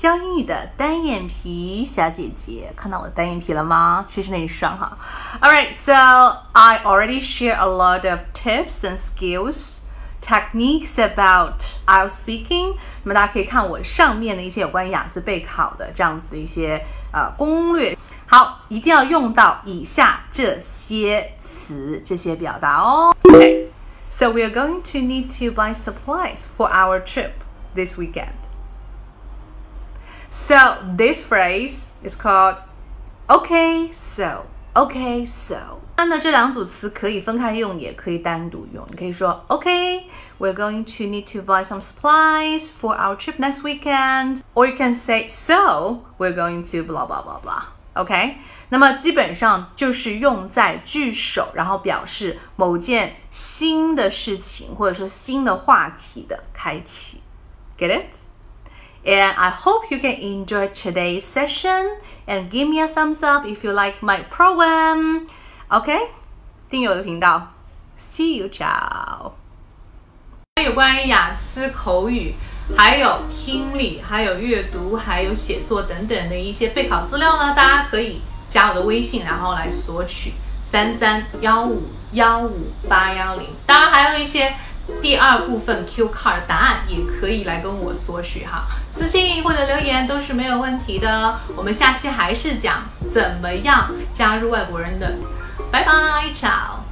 教英语的单眼皮小姐姐，看到我的单眼皮了吗？其实那一双哈。All right, so I already share a lot of tips and skills, techniques about IELTS speaking。那么大家可以看我上面的一些有关雅思备考的这样子的一些呃攻略。好，一定要用到以下这些词、这些表达哦。Okay, so we are going to need to buy supplies for our trip this weekend. So this phrase is called okay so okay so。那呢这两组词可以分开用，也可以单独用。你可以说 Okay, we're going to need to buy some supplies for our trip next weekend. Or you can say so, we're going to blah blah blah blah. OK，那么基本上就是用在句首，然后表示某件新的事情或者说新的话题的开启。Get it? And I hope you can enjoy today's session and give me a thumbs up if you like my program. OK，订阅我的频道。See you, ciao. 有关于雅思口语，还有听力，还有阅读，还有写作等等的一些备考资料呢，大家可以加我的微信，然后来索取三三幺五幺五八幺零。当然还有一些。第二部分 Q card 答案也可以来跟我索取哈，私信或者留言都是没有问题的。我们下期还是讲怎么样加入外国人的，拜拜，ciao。